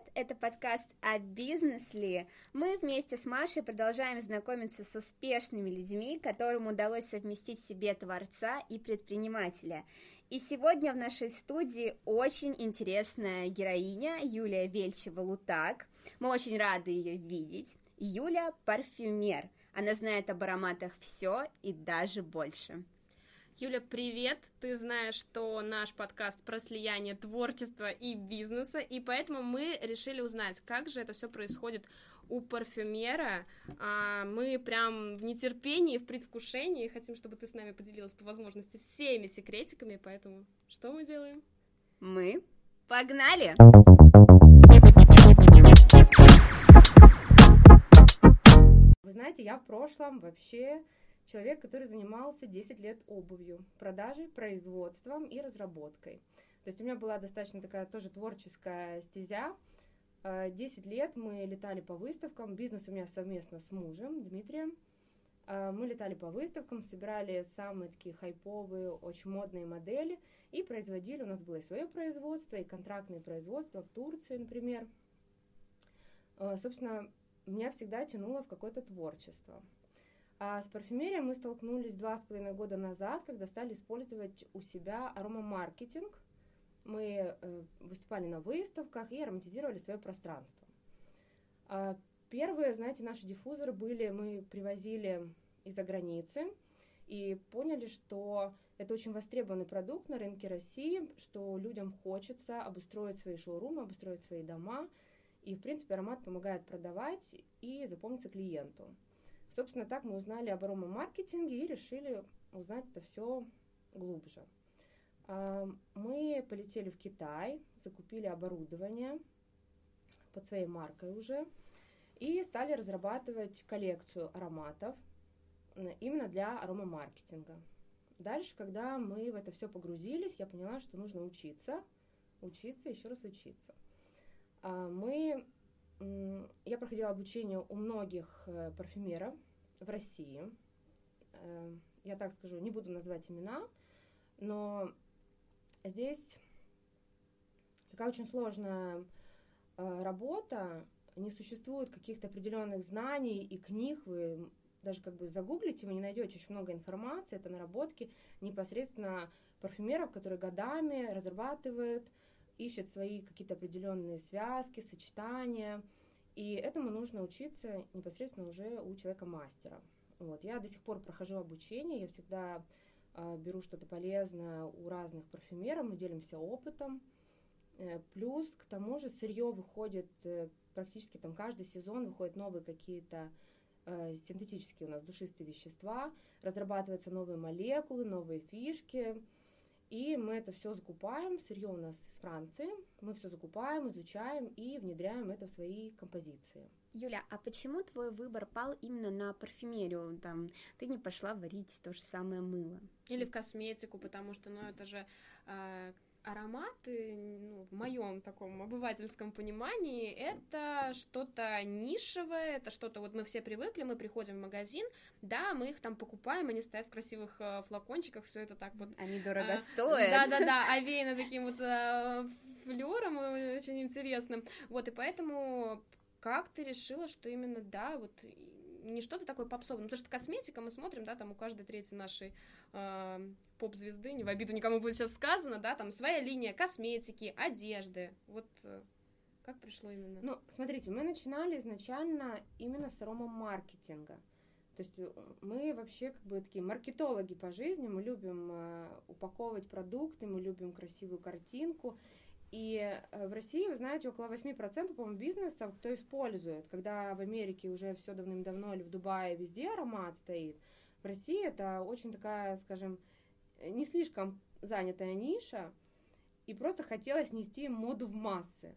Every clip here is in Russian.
привет! Это подкаст о бизнесе. Мы вместе с Машей продолжаем знакомиться с успешными людьми, которым удалось совместить в себе творца и предпринимателя. И сегодня в нашей студии очень интересная героиня Юлия Вельчева-Лутак. Мы очень рады ее видеть. Юля – парфюмер. Она знает об ароматах все и даже больше. Юля, привет! Ты знаешь, что наш подкаст про слияние творчества и бизнеса, и поэтому мы решили узнать, как же это все происходит у парфюмера. А, мы прям в нетерпении, в предвкушении, хотим, чтобы ты с нами поделилась по возможности всеми секретиками, поэтому что мы делаем? Мы погнали! Вы знаете, я в прошлом вообще человек, который занимался 10 лет обувью, продажей, производством и разработкой. То есть у меня была достаточно такая тоже творческая стезя. 10 э, лет мы летали по выставкам, бизнес у меня совместно с мужем Дмитрием. Э, мы летали по выставкам, собирали самые такие хайповые, очень модные модели и производили. У нас было и свое производство, и контрактные производства в Турции, например. Э, собственно, меня всегда тянуло в какое-то творчество. А с парфюмерией мы столкнулись два с половиной года назад, когда стали использовать у себя аромамаркетинг. Мы э, выступали на выставках и ароматизировали свое пространство. А первые, знаете, наши диффузоры были, мы привозили из-за границы и поняли, что это очень востребованный продукт на рынке России, что людям хочется обустроить свои шоурумы, обустроить свои дома. И, в принципе, аромат помогает продавать и запомниться клиенту. Собственно, так мы узнали об аромамаркетинге и решили узнать это все глубже. А, мы полетели в Китай, закупили оборудование под своей маркой уже и стали разрабатывать коллекцию ароматов именно для аромамаркетинга. Дальше, когда мы в это все погрузились, я поняла, что нужно учиться, учиться, еще раз учиться. А, мы я проходила обучение у многих э, парфюмеров в России. Э, я так скажу, не буду называть имена, но здесь такая очень сложная э, работа, не существует каких-то определенных знаний и книг, вы даже как бы загуглите, вы не найдете очень много информации, это наработки непосредственно парфюмеров, которые годами разрабатывают ищет свои какие-то определенные связки, сочетания. И этому нужно учиться непосредственно уже у человека-мастера. Вот. Я до сих пор прохожу обучение, я всегда э, беру что-то полезное у разных парфюмеров, мы делимся опытом. Э, плюс к тому же сырье выходит э, практически там каждый сезон, выходят новые какие-то э, синтетические у нас душистые вещества, разрабатываются новые молекулы, новые фишки. И мы это все закупаем, сырье у нас из Франции, мы все закупаем, изучаем и внедряем это в свои композиции. Юля, а почему твой выбор пал именно на парфюмерию? Там, ты не пошла варить то же самое мыло? Или в косметику, потому что, ну, это же э, ароматы, ну, в моем таком обывательском понимании, это что-то нишевое, это что-то, вот мы все привыкли, мы приходим в магазин, да, мы их там покупаем, они стоят в красивых э, флакончиках, все это так вот... Они дорого а, стоят. Да-да-да, овеяно таким вот э, флером очень интересным. Вот, и поэтому как ты решила, что именно, да, вот не что-то такое попсовое, ну, потому что косметика, мы смотрим, да, там у каждой третьей нашей э, поп-звезды, не в обиду никому будет сейчас сказано, да, там своя линия косметики, одежды, вот э, как пришло именно? Ну, смотрите, мы начинали изначально именно с аромамаркетинга. То есть э, мы вообще как бы такие маркетологи по жизни, мы любим э, упаковывать продукты, мы любим красивую картинку, и э, в России, вы знаете, около 8% по-моему, бизнесов, кто использует. Когда в Америке уже все давным-давно или в Дубае везде аромат стоит, в России это очень такая, скажем, не слишком занятая ниша, и просто хотелось нести моду в массы.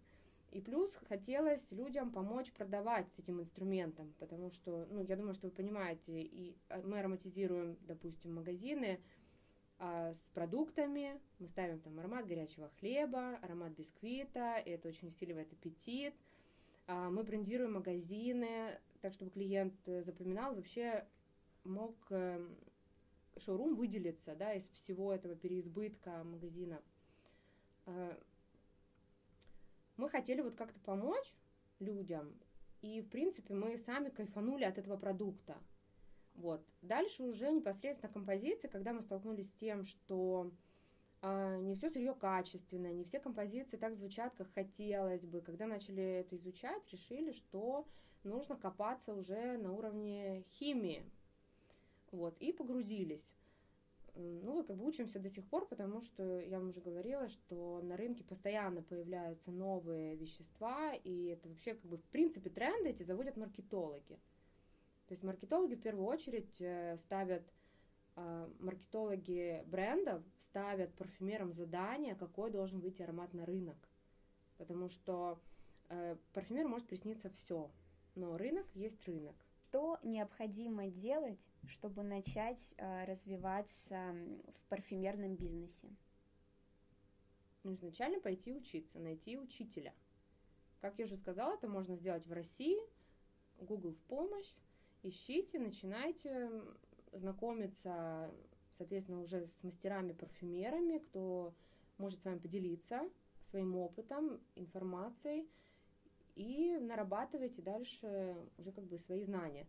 И плюс хотелось людям помочь продавать с этим инструментом, потому что, ну, я думаю, что вы понимаете, и э, мы ароматизируем, допустим, магазины, а, с продуктами. Мы ставим там аромат горячего хлеба, аромат бисквита, и это очень усиливает аппетит. А, мы брендируем магазины, так чтобы клиент э, запоминал, вообще мог э, шоурум выделиться да, из всего этого переизбытка магазина. А, мы хотели вот как-то помочь людям, и, в принципе, мы сами кайфанули от этого продукта. Вот. Дальше уже непосредственно композиции, когда мы столкнулись с тем, что э, не все сырье качественное, не все композиции так звучат, как хотелось бы. Когда начали это изучать, решили, что нужно копаться уже на уровне химии. Вот, и погрузились. Ну, как бы учимся до сих пор, потому что я вам уже говорила, что на рынке постоянно появляются новые вещества, и это вообще, как бы, в принципе, тренды эти заводят маркетологи. То есть маркетологи в первую очередь э, ставят, э, маркетологи брендов ставят парфюмерам задание, какой должен выйти аромат на рынок. Потому что э, парфюмеру может присниться все, но рынок есть рынок. Что необходимо делать, чтобы начать развиваться в парфюмерном бизнесе? Ну, изначально пойти учиться, найти учителя. Как я уже сказала, это можно сделать в России, Google в помощь ищите, начинайте знакомиться, соответственно, уже с мастерами-парфюмерами, кто может с вами поделиться своим опытом, информацией, и нарабатывайте дальше уже как бы свои знания.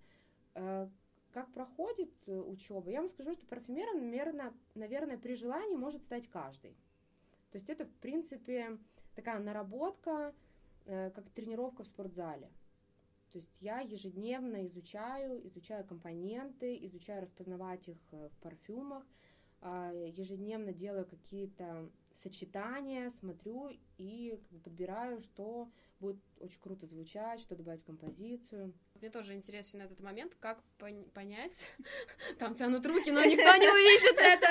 Э, как проходит учеба? Я вам скажу, что парфюмером, наверное, наверное, при желании может стать каждый. То есть это, в принципе, такая наработка, э, как тренировка в спортзале. То есть я ежедневно изучаю, изучаю компоненты, изучаю распознавать их э, в парфюмах, а, ежедневно делаю какие-то сочетания, смотрю и подбираю, что будет очень круто звучать, что добавить в композицию. Мне тоже интересен этот момент, как пон- понять, там тянут руки, но никто не увидит это,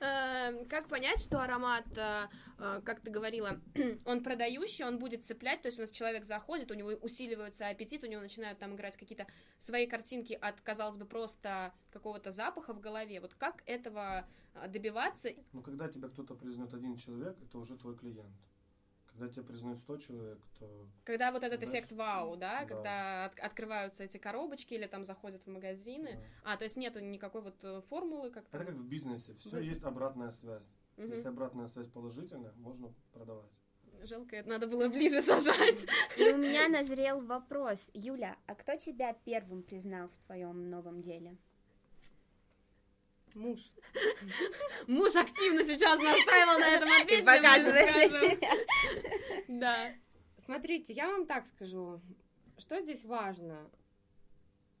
как понять, что аромат, э, э, как ты говорила, он продающий, он будет цеплять, то есть у нас человек заходит, у него усиливается аппетит, у него начинают там играть какие-то свои картинки от, казалось бы, просто какого-то запаха в голове. Вот как этого э, добиваться? Ну, когда тебя кто-то признает один человек, это уже твой клиент. Когда тебя признают 100 человек, то... Когда вот этот эффект вау, да, да. когда от, открываются эти коробочки или там заходят в магазины. Да. А, то есть нету никакой вот э, формулы, как Это как в бизнесе, все в... есть обратная связь. Угу. Если обратная связь положительная, можно продавать. Жалко, это надо было ближе сажать. И у меня назрел вопрос. Юля, а кто тебя первым признал в твоем новом деле? Муж. Муж активно сейчас настаивал на этом ответе. Показывает Да. Смотрите, я вам так скажу. Что здесь важно?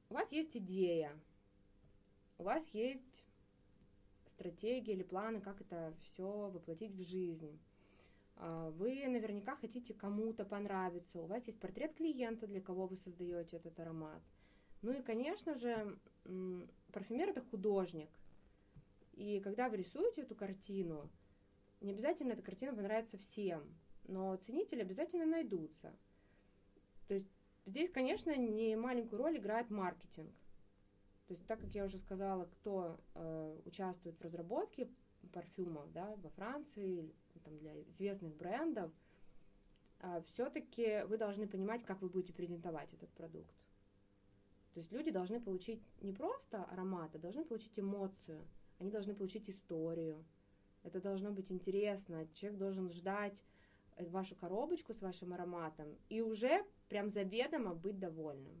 У вас есть идея, у вас есть стратегия или планы, как это все воплотить в жизнь. А, вы наверняка хотите кому-то понравиться, у вас есть портрет клиента, для кого вы создаете этот аромат. Ну и, конечно же, парфюмер это художник. И когда вы рисуете эту картину, не обязательно эта картина понравится всем, но ценители обязательно найдутся. То есть здесь, конечно, не маленькую роль играет маркетинг. То есть, так как я уже сказала, кто э, участвует в разработке парфюмов да, во Франции, там, для известных брендов, э, все-таки вы должны понимать, как вы будете презентовать этот продукт. То есть люди должны получить не просто аромат, а должны получить эмоцию – они должны получить историю. Это должно быть интересно. Человек должен ждать э, вашу коробочку с вашим ароматом и уже прям заведомо быть довольным.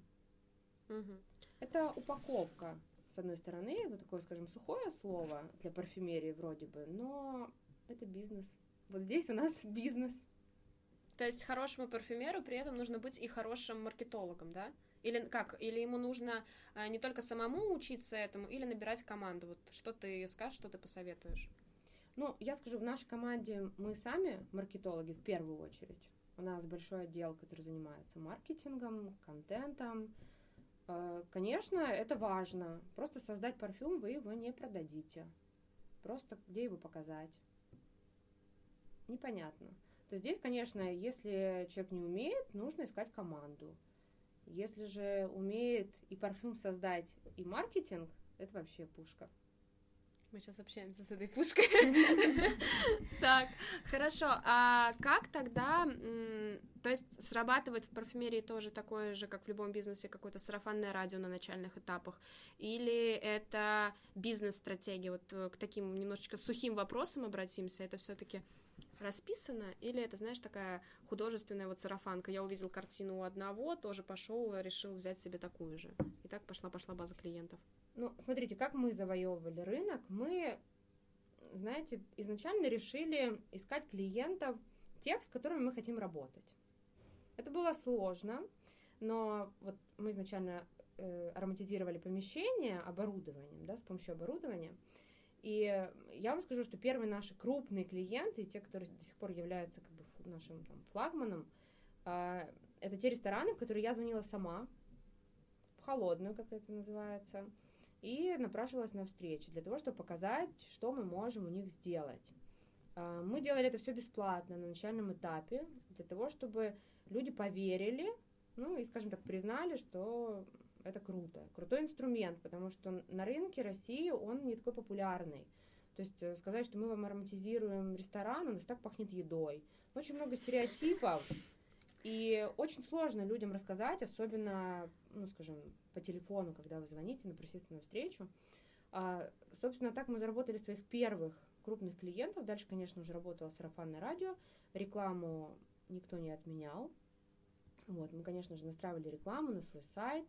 Угу. Это упаковка, с одной стороны, это такое, скажем, сухое слово для парфюмерии вроде бы, но это бизнес. Вот здесь у нас бизнес. То есть хорошему парфюмеру при этом нужно быть и хорошим маркетологом, да? Или как? Или ему нужно а, не только самому учиться этому, или набирать команду? Вот что ты скажешь, что ты посоветуешь? Ну, я скажу, в нашей команде мы сами маркетологи в первую очередь. У нас большой отдел, который занимается маркетингом, контентом. А, конечно, это важно. Просто создать парфюм вы его не продадите. Просто где его показать? Непонятно. То здесь, конечно, если человек не умеет, нужно искать команду. Если же умеет и парфюм создать, и маркетинг, это вообще пушка. Мы сейчас общаемся с этой пушкой. Так, хорошо. А как тогда, то есть срабатывает в парфюмерии тоже такое же, как в любом бизнесе, какое-то сарафанное радио на начальных этапах? Или это бизнес-стратегия? Вот э, к таким немножечко сухим вопросам обратимся. Это все-таки расписано, или это, знаешь, такая художественная вот сарафанка. Я увидел картину у одного, тоже пошел, решил взять себе такую же. И так пошла-пошла база клиентов. Ну, смотрите, как мы завоевывали рынок. Мы, знаете, изначально решили искать клиентов, тех, с которыми мы хотим работать. Это было сложно, но вот мы изначально э, ароматизировали помещение оборудованием, да, с помощью оборудования. И я вам скажу, что первые наши крупные клиенты, те, которые до сих пор являются как бы нашим там, флагманом, э, это те рестораны, в которые я звонила сама, в холодную, как это называется, и напрашивалась на встречу для того, чтобы показать, что мы можем у них сделать. А, мы делали это все бесплатно на начальном этапе, для того, чтобы люди поверили, ну и, скажем так, признали, что это круто. Крутой инструмент, потому что на рынке России он не такой популярный. То есть э, сказать, что мы вам ароматизируем ресторан, у нас так пахнет едой. Очень много стереотипов, и очень сложно людям рассказать, особенно, ну, скажем, по телефону, когда вы звоните, на встречу. А, собственно, так мы заработали своих первых крупных клиентов. Дальше, конечно, уже работало сарафанное радио. Рекламу никто не отменял. Вот, мы, конечно же, настраивали рекламу на свой сайт.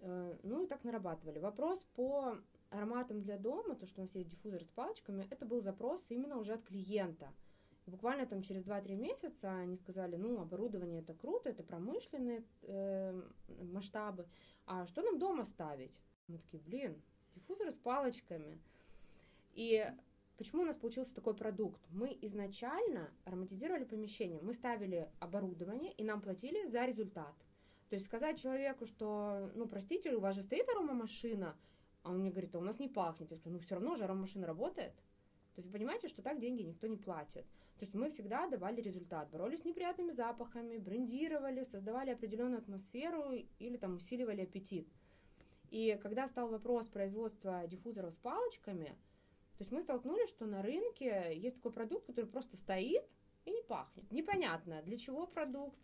Э, ну и так нарабатывали. Вопрос по ароматам для дома, то, что у нас есть диффузор с палочками, это был запрос именно уже от клиента – Буквально там через 2-3 месяца они сказали, ну, оборудование это круто, это промышленные э, масштабы, а что нам дома ставить? Мы такие, блин, диффузоры с палочками. И почему у нас получился такой продукт? Мы изначально ароматизировали помещение, мы ставили оборудование и нам платили за результат. То есть сказать человеку, что, ну, простите, у вас же стоит аромамашина, а он мне говорит, а у нас не пахнет. Я говорю, ну, все равно же аромамашина работает. То есть понимаете, что так деньги никто не платит. То есть мы всегда давали результат, боролись с неприятными запахами, брендировали, создавали определенную атмосферу или там усиливали аппетит. И когда стал вопрос производства диффузоров с палочками, то есть мы столкнулись, что на рынке есть такой продукт, который просто стоит и не пахнет. Непонятно, для чего продукт.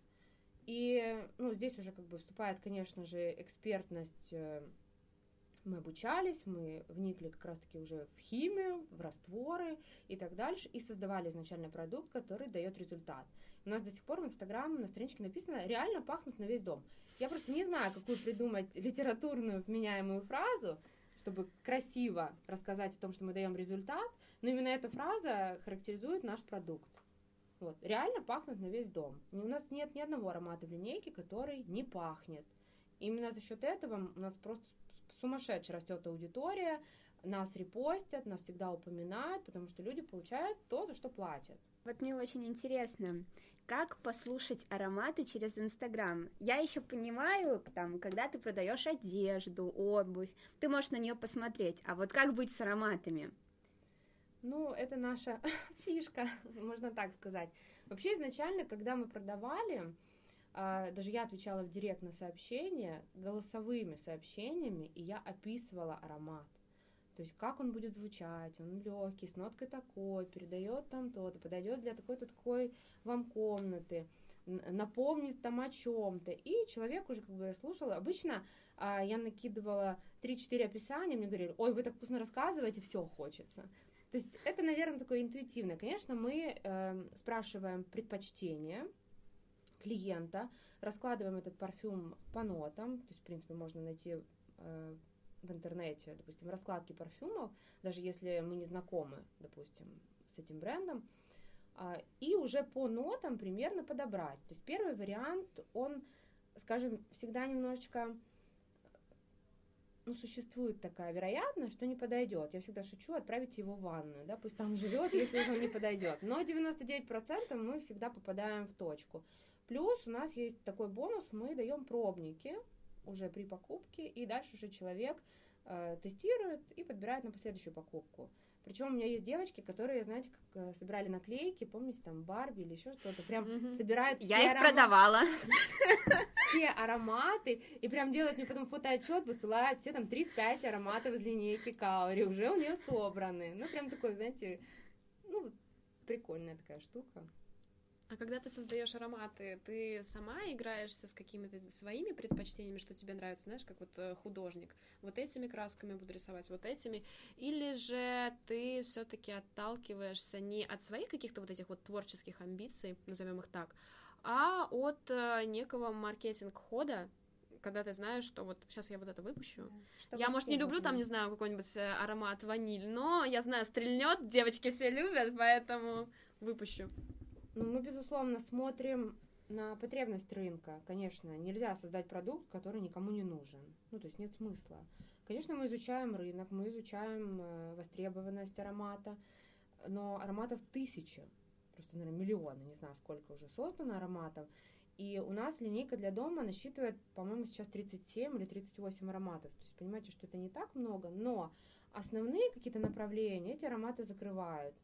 И ну, здесь уже как бы вступает, конечно же, экспертность э, мы обучались, мы вникли как раз-таки уже в химию, в растворы и так дальше, и создавали изначально продукт, который дает результат. У нас до сих пор в Инстаграм на страничке написано «реально пахнут на весь дом». Я просто не знаю, какую придумать литературную вменяемую фразу, чтобы красиво рассказать о том, что мы даем результат, но именно эта фраза характеризует наш продукт. Вот, реально пахнут на весь дом. У нас нет ни одного аромата в линейке, который не пахнет. Именно за счет этого у нас просто сумасшедше растет аудитория, нас репостят, нас всегда упоминают, потому что люди получают то, за что платят. Вот мне очень интересно, как послушать ароматы через Инстаграм. Я еще понимаю, там, когда ты продаешь одежду, обувь, ты можешь на нее посмотреть. А вот как быть с ароматами? Ну, это наша фишка, можно так сказать. Вообще, изначально, когда мы продавали, а, даже я отвечала в директ на сообщения голосовыми сообщениями, и я описывала аромат. То есть как он будет звучать, он легкий, с ноткой такой, передает там то-то, подойдет для такой-то такой вам комнаты, напомнит там о чем-то. И человек уже как бы я слушала. Обычно а, я накидывала 3-4 описания, мне говорили, ой, вы так вкусно рассказываете, все хочется. То есть это, наверное, такое интуитивное. Конечно, мы э, спрашиваем предпочтения, клиента, раскладываем этот парфюм по нотам, то есть, в принципе, можно найти э, в интернете, допустим, раскладки парфюмов, даже если мы не знакомы, допустим, с этим брендом, э, и уже по нотам примерно подобрать. То есть первый вариант, он, скажем, всегда немножечко ну, существует такая вероятность, что не подойдет. Я всегда шучу, отправить его в ванную, да, пусть там живет, если он не подойдет. Но 99% мы всегда попадаем в точку. Плюс у нас есть такой бонус, мы даем пробники уже при покупке, и дальше уже человек э, тестирует и подбирает на последующую покупку. Причем у меня есть девочки, которые, знаете, как э, собирали наклейки, помните, там Барби или еще что-то, прям Мгм. собирают Я их арома- продавала. все ароматы, и прям делают мне потом фотоотчет, высылают все там 35 ароматов из линейки Каури, уже у нее собраны. Ну, прям такой, знаете, ну, прикольная такая штука. А когда ты создаешь ароматы, ты сама играешься с какими-то своими предпочтениями, что тебе нравится, знаешь, как вот э, художник. Вот этими красками буду рисовать, вот этими. Или же ты все-таки отталкиваешься не от своих каких-то вот этих вот творческих амбиций, назовем их так, а от э, некого маркетинг-хода, когда ты знаешь, что вот сейчас я вот это выпущу. я, может, не люблю там, не знаю, какой-нибудь э, аромат ваниль, но я знаю, стрельнет, девочки все любят, поэтому выпущу. Ну, мы, безусловно, смотрим на потребность рынка. Конечно, нельзя создать продукт, который никому не нужен. Ну, то есть нет смысла. Конечно, мы изучаем рынок, мы изучаем э, востребованность аромата, но ароматов тысячи, просто, наверное, миллионы, не знаю, сколько уже создано ароматов. И у нас линейка для дома насчитывает, по-моему, сейчас 37 или 38 ароматов. То есть понимаете, что это не так много, но основные какие-то направления эти ароматы закрывают.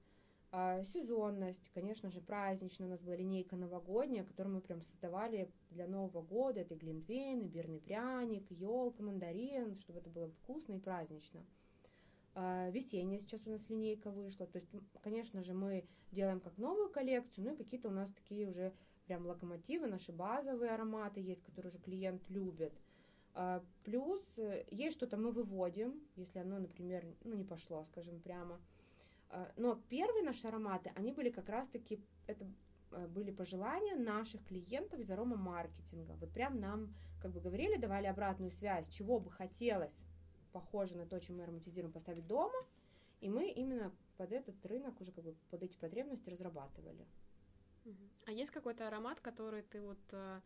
А, сезонность, конечно же, праздничная. У нас была линейка новогодняя, которую мы прям создавали для Нового года. Это глинтвейн, имбирный пряник, елка, мандарин, чтобы это было вкусно и празднично. А, весенняя сейчас у нас линейка вышла. То есть, конечно же, мы делаем как новую коллекцию, ну и какие-то у нас такие уже прям локомотивы, наши базовые ароматы есть, которые уже клиент любит. А, Плюс э, есть что-то мы выводим, если оно, например, ну, не пошло, скажем прямо. А, Но первые наши ароматы, они были как раз-таки, это э, были пожелания наших клиентов из аромамаркетинга. Вот прям нам, как бы говорили, давали обратную связь, чего бы хотелось, похоже на то, чем мы ароматизируем, поставить дома, и мы именно под этот рынок уже как бы под эти потребности разрабатывали. А есть какой-то аромат, который ты вот э,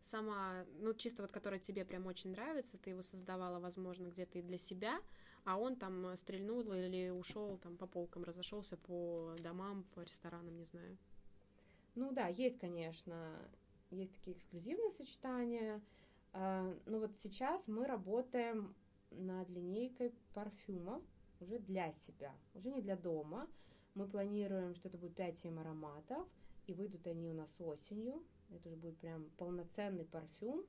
сама, ну, чисто вот который тебе прям очень нравится, ты его создавала, возможно, где-то и для себя, а он там э, стрельнул или ушел там по полкам, разошелся по домам, по ресторанам, не знаю. Ну да, есть, конечно, есть такие эксклюзивные сочетания. А, Но вот сейчас мы работаем над линейкой парфюмов уже для себя, уже не для дома. Мы планируем, что это будет 5-7 ароматов, и выйдут они у нас осенью. Это уже будет прям полноценный парфюм,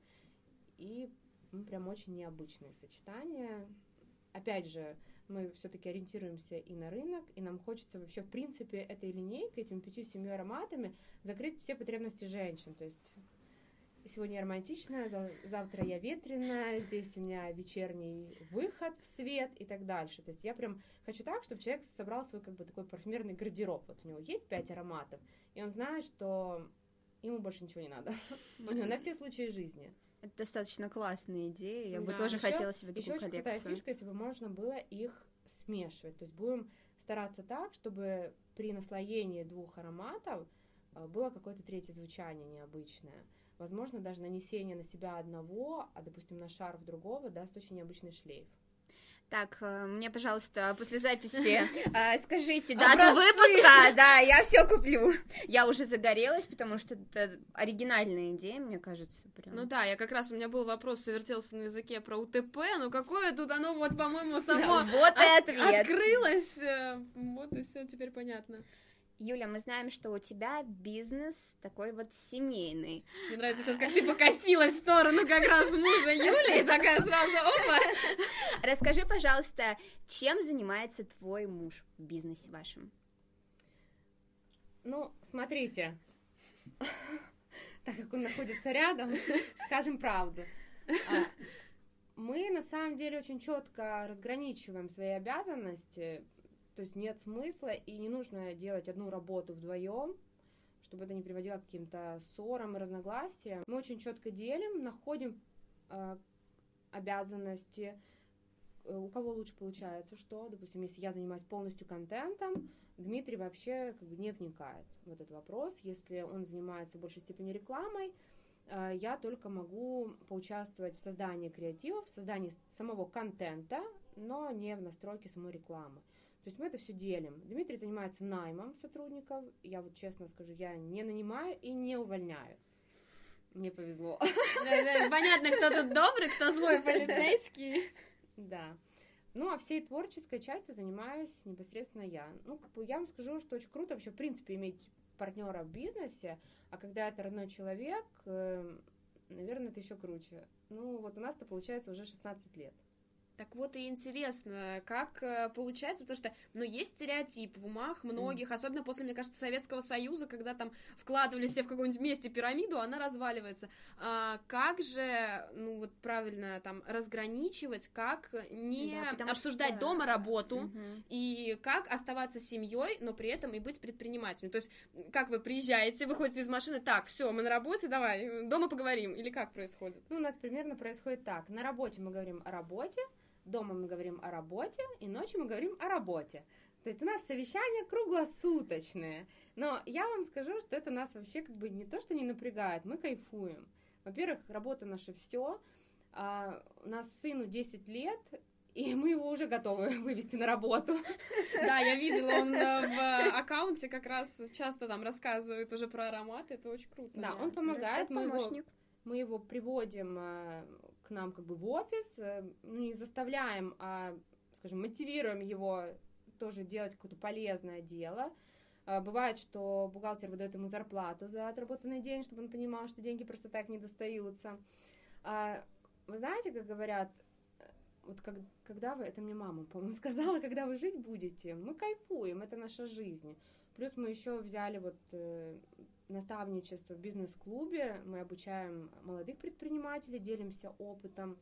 и прям очень необычные сочетания. Опять же, мы все-таки ориентируемся и на рынок, и нам хочется вообще, в принципе, этой линейкой, этими пятью-семью ароматами закрыть все потребности женщин. То есть сегодня я романтичная, за- завтра я ветреная, здесь у меня вечерний выход в свет и так дальше. То есть я прям хочу так, чтобы человек собрал свой как бы такой парфюмерный гардероб. Вот у него есть пять ароматов, и он знает, что ему больше ничего не надо. На все случаи жизни. Это достаточно классная идея. Я бы Да. тоже Ещё- хотела себе Еще такую очень крутая коллекцию. фишка, если бы можно было их смешивать. То есть будем стараться так, чтобы при наслоении двух ароматов э, было какое-то третье звучание необычное. Возможно, даже нанесение на себя одного, а, допустим, на шарф другого даст очень необычный шлейф. Так, э, мне, пожалуйста, после записи э, скажите дату выпуска. Да, я все куплю. Я уже загорелась, потому что это оригинальная идея, мне кажется. Прям. Ну да, я как раз, у меня был вопрос, вертелся на языке про УТП, но какое тут оно, вот, по-моему, само Вот и от- ответ. открылось. э, Вот и все теперь понятно. Юля, мы знаем, что у тебя бизнес такой вот семейный. Мне нравится сейчас, как ты покосилась в сторону как раз мужа Юли, и такая сразу, опа. Расскажи, пожалуйста, чем занимается твой муж в бизнесе вашем? Ну, смотрите, так как он находится рядом, скажем правду. А, Мы на самом деле очень четко разграничиваем свои обязанности, то есть нет смысла и не нужно делать одну работу вдвоем, чтобы это не приводило к каким-то ссорам и разногласиям. Мы очень четко делим, находим а, обязанности, э, у кого лучше получается что. Допустим, если я занимаюсь полностью контентом, Дмитрий вообще как бы не вникает в этот вопрос. Если он занимается в большей степени рекламой, э, я только могу поучаствовать в создании креатива, в создании самого контента, но не в настройке самой рекламы. То есть мы это все делим. Дмитрий занимается наймом сотрудников. Я вот честно скажу, я не нанимаю и не увольняю. Мне повезло. Понятно, кто тут добрый, кто злой полицейский. Да. Ну, а всей творческой частью занимаюсь непосредственно я. Ну, как бы я вам скажу, что очень круто вообще, в принципе, иметь партнера в бизнесе, а когда это родной человек, э, наверное, это еще круче. Ну, вот у нас-то получается уже 16 лет. Так вот и интересно, как э, получается, потому что, ну, есть стереотип в умах многих, mm. особенно после, мне кажется, Советского Союза, когда там вкладывали все в каком-нибудь месте пирамиду, она разваливается. А, как же, ну, вот правильно там разграничивать, как не да, обсуждать что... дома работу mm-hmm. и как оставаться семьей, но при этом и быть предпринимателем. То есть, как вы приезжаете, выходите из машины, так, все, мы на работе, давай, дома поговорим, или как происходит? Ну, у нас примерно происходит так. На работе мы говорим о работе, Дома мы говорим о работе, и ночью мы говорим о работе. То есть у нас совещания круглосуточные. Но я вам скажу, что это нас вообще как бы не то, что не напрягает, мы кайфуем. Во-первых, работа наша все. А у нас сыну 10 лет, и мы его уже готовы вывести на работу. Да, я видела, он э, в аккаунте как раз часто там рассказывает уже про ароматы, это очень круто. Да, он помогает, мы его, мы его приводим э, к нам как бы в офис, э, ну, не заставляем, а, скажем, мотивируем его тоже делать какое-то полезное дело. А, бывает, что бухгалтер выдает ему зарплату за отработанный день, чтобы он понимал, что деньги просто так не достаются. А, вы знаете, как говорят, вот как, когда вы, это мне мама, по-моему, сказала, когда вы жить будете, мы кайфуем, это наша жизнь. Плюс мы еще взяли вот э, наставничество в бизнес-клубе, мы обучаем молодых предпринимателей, делимся опытом.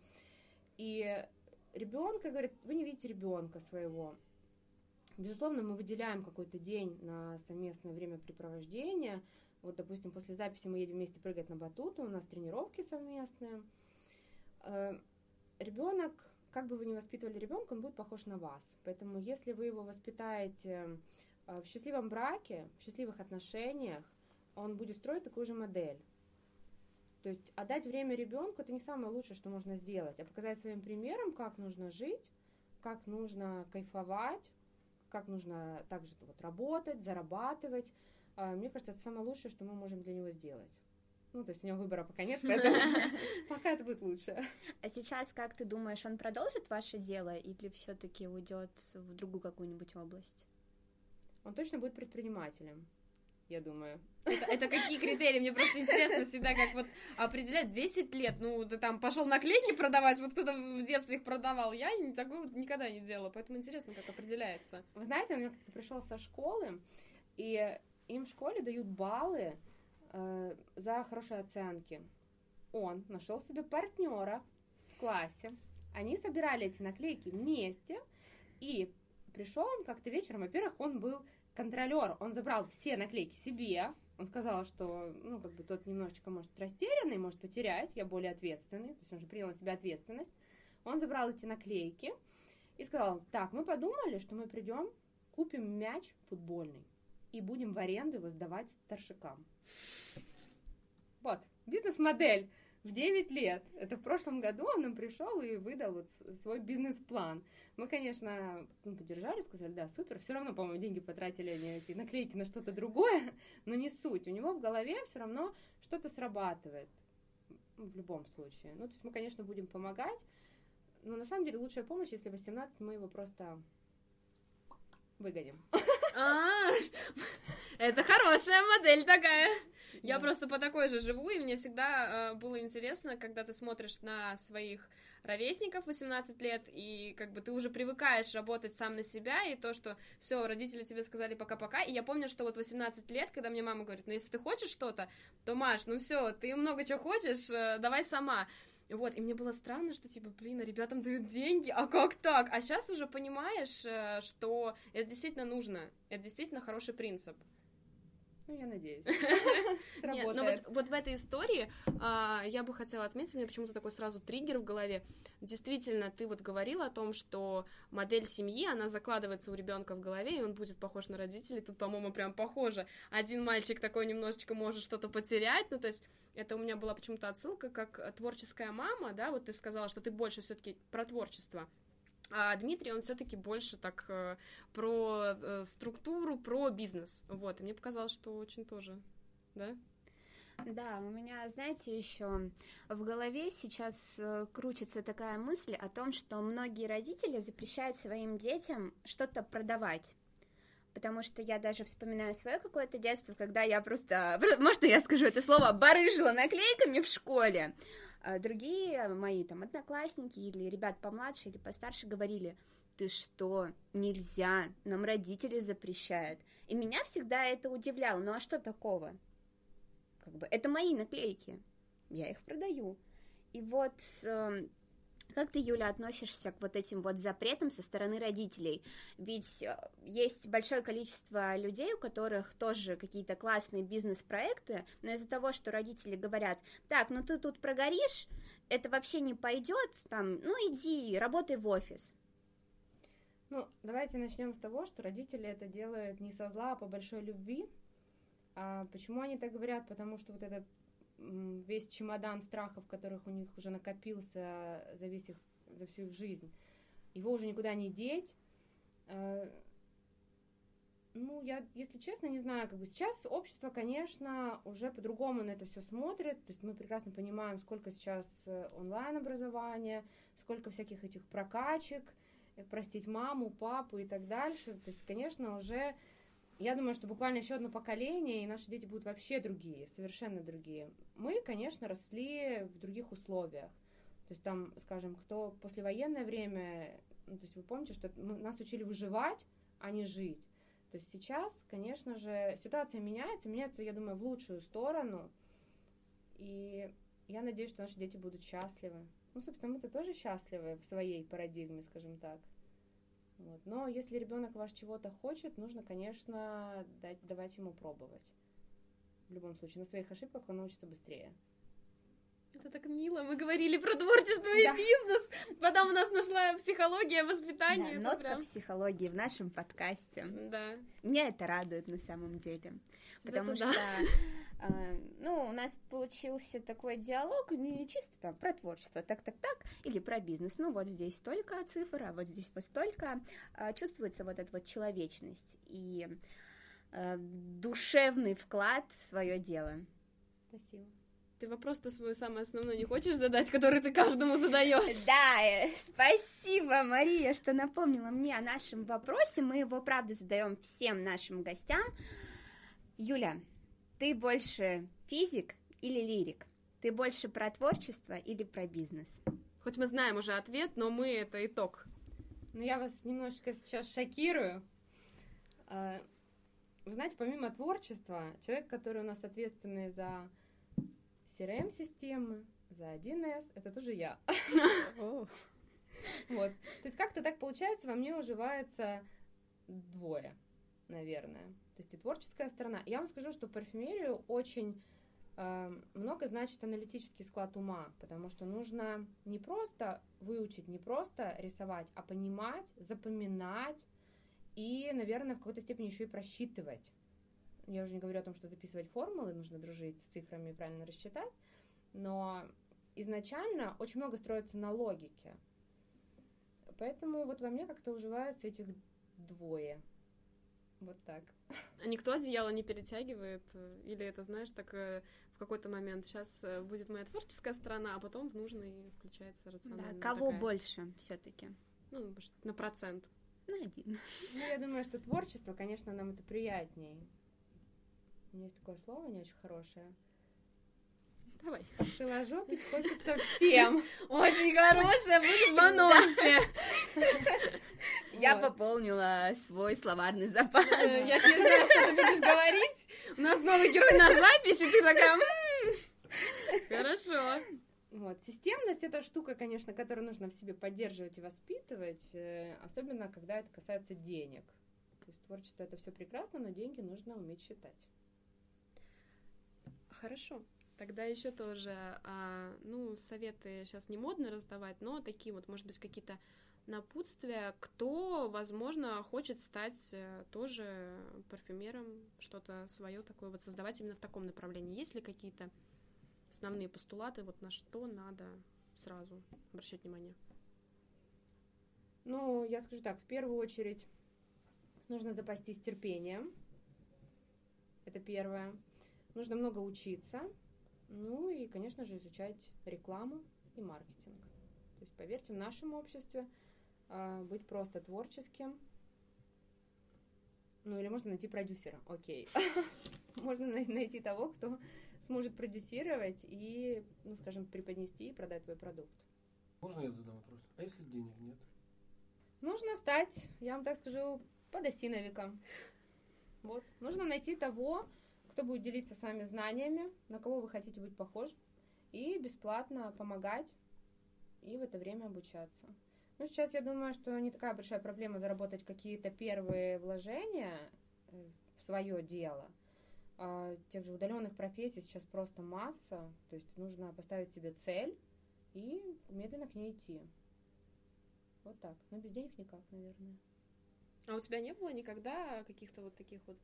И ребенка, говорит, вы не видите ребенка своего. Безусловно, мы выделяем какой-то день на совместное времяпрепровождение. Вот, допустим, после записи мы едем вместе прыгать на батуты, у нас тренировки совместные. Э, Ребенок, как бы вы ни воспитывали ребенка, он будет похож на вас. Поэтому, если вы его воспитаете э, в счастливом браке, в счастливых отношениях, он будет строить такую же модель. То есть отдать время ребенку это не самое лучшее, что можно сделать, а показать своим примером, как нужно жить, как нужно кайфовать, как нужно также вот работать, зарабатывать. А, мне кажется, это самое лучшее, что мы можем для него сделать. Ну, то есть у него выбора пока нет, поэтому пока это будет лучше. А сейчас, как ты думаешь, он продолжит ваше дело или все-таки уйдет в другую какую-нибудь область? Он точно будет предпринимателем я думаю. Это, это какие критерии? Мне просто интересно всегда, как вот определять 10 лет. Ну, ты там пошел наклейки продавать, вот кто-то в детстве их продавал. Я такое вот никогда не делала, поэтому интересно, как определяется. Вы знаете, он меня как-то пришел со школы, и им в школе дают баллы э, за хорошие оценки. Он нашел себе партнера в классе. Они собирали эти наклейки вместе, и пришел он как-то вечером, во-первых, он был контролер, он забрал все наклейки себе, он сказал, что, ну, как бы тот немножечко, может, растерянный, может потерять, я более ответственный, то есть он же принял на себя ответственность. Он забрал эти наклейки и сказал, так, мы подумали, что мы придем, купим мяч футбольный и будем в аренду его сдавать старшикам. Вот, бизнес-модель в 9 лет. Это в прошлом году он нам пришел и выдал вот свой бизнес-план. Мы, конечно, ну, поддержали, сказали, да, супер. Все равно, по-моему, деньги потратили они эти наклейки на что-то другое, но не суть. У него в голове все равно что-то срабатывает. Ну, в любом случае. Ну, то есть мы, конечно, будем помогать, но на самом деле лучшая помощь, если 18, мы его просто выгоним. А, это хорошая модель такая. Я просто по такой же живу, и мне всегда э, было интересно, когда ты смотришь на своих ровесников 18 лет, и как бы ты уже привыкаешь работать сам на себя, и то, что все, родители тебе сказали пока-пока, и я помню, что вот 18 лет, когда мне мама говорит, ну если ты хочешь что-то, то, Маш, ну все, ты много чего хочешь, э, давай сама. Вот, и мне было странно, что, типа, блин, а ребятам дают деньги, а как так? А сейчас уже понимаешь, э, что это действительно нужно, это действительно хороший принцип. Ну, я надеюсь. Нет, но вот, вот в этой истории а, я бы хотела отметить, у меня почему-то такой сразу триггер в голове. Действительно, ты вот говорила о том, что модель семьи, она закладывается у ребенка в голове, и он будет похож на родителей. Тут, по-моему, прям похоже. Один мальчик такой немножечко может что-то потерять, ну, то есть это у меня была почему-то отсылка, как творческая мама, да, вот ты сказала, что ты больше все-таки про творчество. А Дмитрий, он все-таки больше так э, про э, структуру, про бизнес. Вот, и мне показалось, что очень тоже, да? Да, у меня, знаете, еще в голове сейчас э, крутится такая мысль о том, что многие родители запрещают своим детям что-то продавать. Потому что я даже вспоминаю свое какое-то детство, когда я просто, может, я скажу это слово, барыжила наклейками в школе. А другие мои там одноклассники или ребят помладше или постарше говорили, ты что, нельзя, нам родители запрещают. И меня всегда это удивляло, ну а что такого? Как бы это мои наклейки, я их продаю. И вот э, как ты, Юля, относишься к вот этим вот запретам со стороны родителей? Ведь э, есть большое количество людей, у которых тоже какие-то классные бизнес-проекты, но из-за того, что родители говорят, так, ну ты тут прогоришь, это вообще не пойдет, там, ну иди, работай в офис. Ну, давайте начнем с того, что родители это делают не со зла, а по большой любви, а почему они так говорят? Потому что вот этот весь чемодан страхов, которых у них уже накопился за весь их, за всю их жизнь, его уже никуда не деть. А, ну, я, если честно, не знаю, как бы сейчас общество, конечно, уже по-другому на это все смотрит. То есть мы прекрасно понимаем, сколько сейчас э, онлайн-образования, сколько всяких этих прокачек, э, простить маму, папу и так дальше. То есть, конечно, уже я думаю, что буквально еще одно поколение, и наши дети будут вообще другие, совершенно другие. Мы, конечно, росли в других условиях. То есть там, скажем, кто послевоенное время, ну, то есть вы помните, что мы, нас учили выживать, а не жить. То есть сейчас, конечно же, ситуация меняется, меняется, я думаю, в лучшую сторону. И я надеюсь, что наши дети будут счастливы. Ну, собственно, мы-то тоже счастливы в своей парадигме, скажем так. Вот. Но если ребенок ваш чего-то хочет, нужно, конечно, дать, давать ему пробовать. В любом случае, на своих ошибках он научится быстрее. Это так мило. Мы говорили про творчество и да. бизнес. Потом у нас нашла психология, воспитание. Да, нотка прям... психологии в нашем подкасте. Да. Меня это радует на самом деле. Тебе потому что да. А, ну, у нас получился такой диалог не чисто там про творчество, так-так-так, или про бизнес. Ну, вот здесь столько цифр, а вот здесь вот столько. А, чувствуется вот эта вот человечность и а, душевный вклад в свое дело. Спасибо. Ты вопрос-то свой самый основной не хочешь задать, который ты каждому задаешь? Да, э, спасибо, Мария, что напомнила мне о нашем вопросе. Мы его, правда, задаем всем нашим гостям. Юля, ты больше физик или лирик? Ты больше про творчество или про бизнес? Хоть мы знаем уже ответ, но мы это итог. Ну, я вас немножечко сейчас шокирую. А, вы знаете, помимо творчества, человек, который у нас ответственный за CRM-системы, за 1С, это тоже я. Вот. То есть как-то так получается, во мне уживается двое, наверное то есть и творческая сторона. Я вам скажу, что парфюмерию очень э, много значит аналитический склад ума, потому что нужно не просто выучить, не просто рисовать, а понимать, запоминать и, наверное, в какой-то степени еще и просчитывать. Я уже не говорю о том, что записывать формулы, нужно дружить с цифрами и правильно рассчитать, но изначально очень много строится на логике. Поэтому вот во мне как-то уживаются этих двое. Вот так. А никто одеяло не перетягивает? Или это, знаешь, так э, в какой-то момент сейчас э, будет моя творческая сторона, а потом в нужный включается рациональная. Да, кого такая... больше все-таки? Ну, на процент. На один. Ну, я думаю, что творчество, конечно, нам это приятнее. У меня есть такое слово не очень хорошее. Давай. Шиложопить хочется всем. Очень хорошая, будет в анонсе. Я пополнила свой словарный запас. Э, я не знаю, что ты будешь говорить. У нас новый герой на записи, ты такая... Хорошо. Вот. Системность это штука, конечно, которую нужно в себе поддерживать и воспитывать, э, особенно когда это касается денег. То есть творчество это все прекрасно, но деньги нужно уметь считать. Хорошо. Тогда еще тоже, а, ну, советы сейчас не модно раздавать, но такие вот, может быть, какие-то напутствия, кто, возможно, хочет стать э, тоже парфюмером, что-то свое такое вот создавать именно в таком направлении. Есть ли какие-то основные постулаты, вот на что надо сразу обращать внимание? Ну, я скажу так, в первую очередь нужно запастись терпением. Это первое. Нужно много учиться, Ну и, конечно же, изучать рекламу и маркетинг. То есть, поверьте, в нашем обществе а, быть просто творческим, ну или можно найти продюсера, окей. Можно най- найти того, кто сможет продюсировать и, ну, скажем, преподнести и продать твой продукт. Можно я задам вопрос? А если денег нет? Нужно стать, я вам так скажу, подосиновиком. Вот. Нужно найти того, кто будет делиться с вами знаниями, на кого вы хотите быть похожи, и бесплатно помогать, и в это время обучаться. Ну, сейчас я думаю, что не такая большая проблема заработать какие-то первые вложения э, в свое дело. А тех же удаленных профессий сейчас просто масса, то есть нужно поставить себе цель и медленно к ней идти. Вот так. Но без денег никак, наверное. А у тебя не было никогда каких-то вот таких вот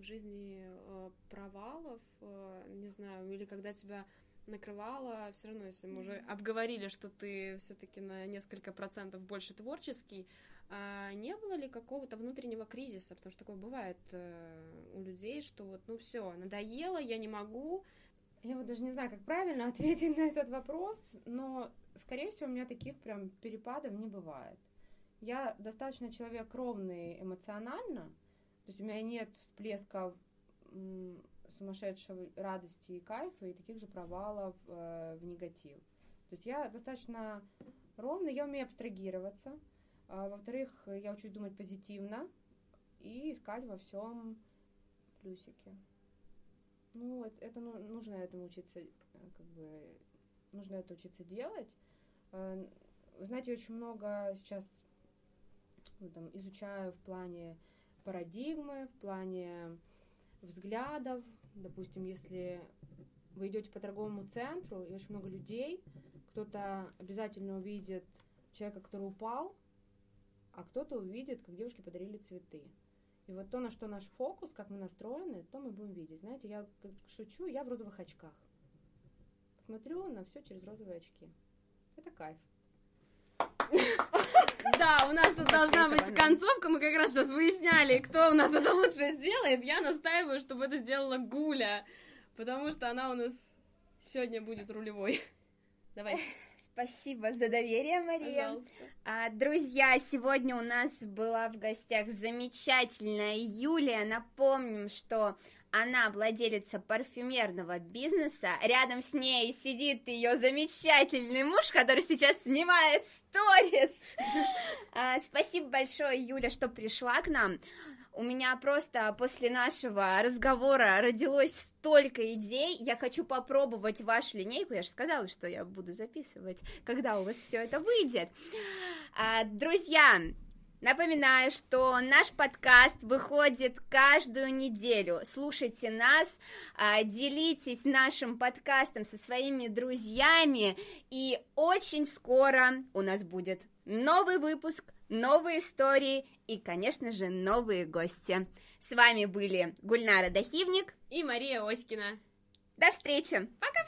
в жизни э, провалов, э, не знаю, или когда тебя накрывало, все равно, если мы уже обговорили, что ты все-таки на несколько процентов больше творческий, а не было ли какого-то внутреннего кризиса? Потому что такое бывает э, у людей, что вот, ну все, надоело, я не могу. Я вот даже не знаю, как правильно ответить на этот вопрос, но, скорее всего, у меня таких прям перепадов не бывает. Я достаточно человек ровный эмоционально, то есть у меня нет всплесков м, сумасшедшей радости и кайфа и таких же провалов э, в негатив. То есть я достаточно ровный, я умею абстрагироваться. А, во-вторых, я учусь думать позитивно и искать во всем плюсики. Ну, это, это ну, нужно этому учиться, э, как бы, нужно это учиться делать. Э, Вы знаете, очень много сейчас ну, там, изучаю в плане парадигмы, в плане взглядов. Допустим, если вы идете по торговому центру, и очень много людей, кто-то обязательно увидит человека, который упал, а кто-то увидит, как девушки подарили цветы. И вот то, на что наш фокус, как мы настроены, то мы будем видеть. Знаете, я как шучу, я в розовых очках. Смотрю на все через розовые очки. Это кайф. Да, у нас тут должна быть концовка. Мы как раз сейчас выясняли, кто у нас это лучше сделает. Я настаиваю, чтобы это сделала Гуля, потому что она у нас сегодня будет рулевой. Давай, Спасибо за доверие, Мария. пожалуйста. А, друзья, сегодня у нас была в гостях замечательная Юлия. Напомним, что она владелица парфюмерного бизнеса. Рядом с ней сидит ее замечательный муж, который сейчас снимает сторис. А, Спасибо большое, Юля, что пришла к нам. У меня просто после нашего разговора родилось столько идей. Я хочу попробовать вашу линейку. Я же сказала, что я буду записывать, когда у вас все это выйдет. А, Друзья, Напоминаю, что наш подкаст выходит каждую неделю. Слушайте нас, а, делитесь нашим подкастом со своими друзьями, и очень скоро у нас будет новый выпуск, новые истории и, конечно же, новые гости. С вами были Гульнара Дахивник. И Мария Оськина. До встречи! Пока!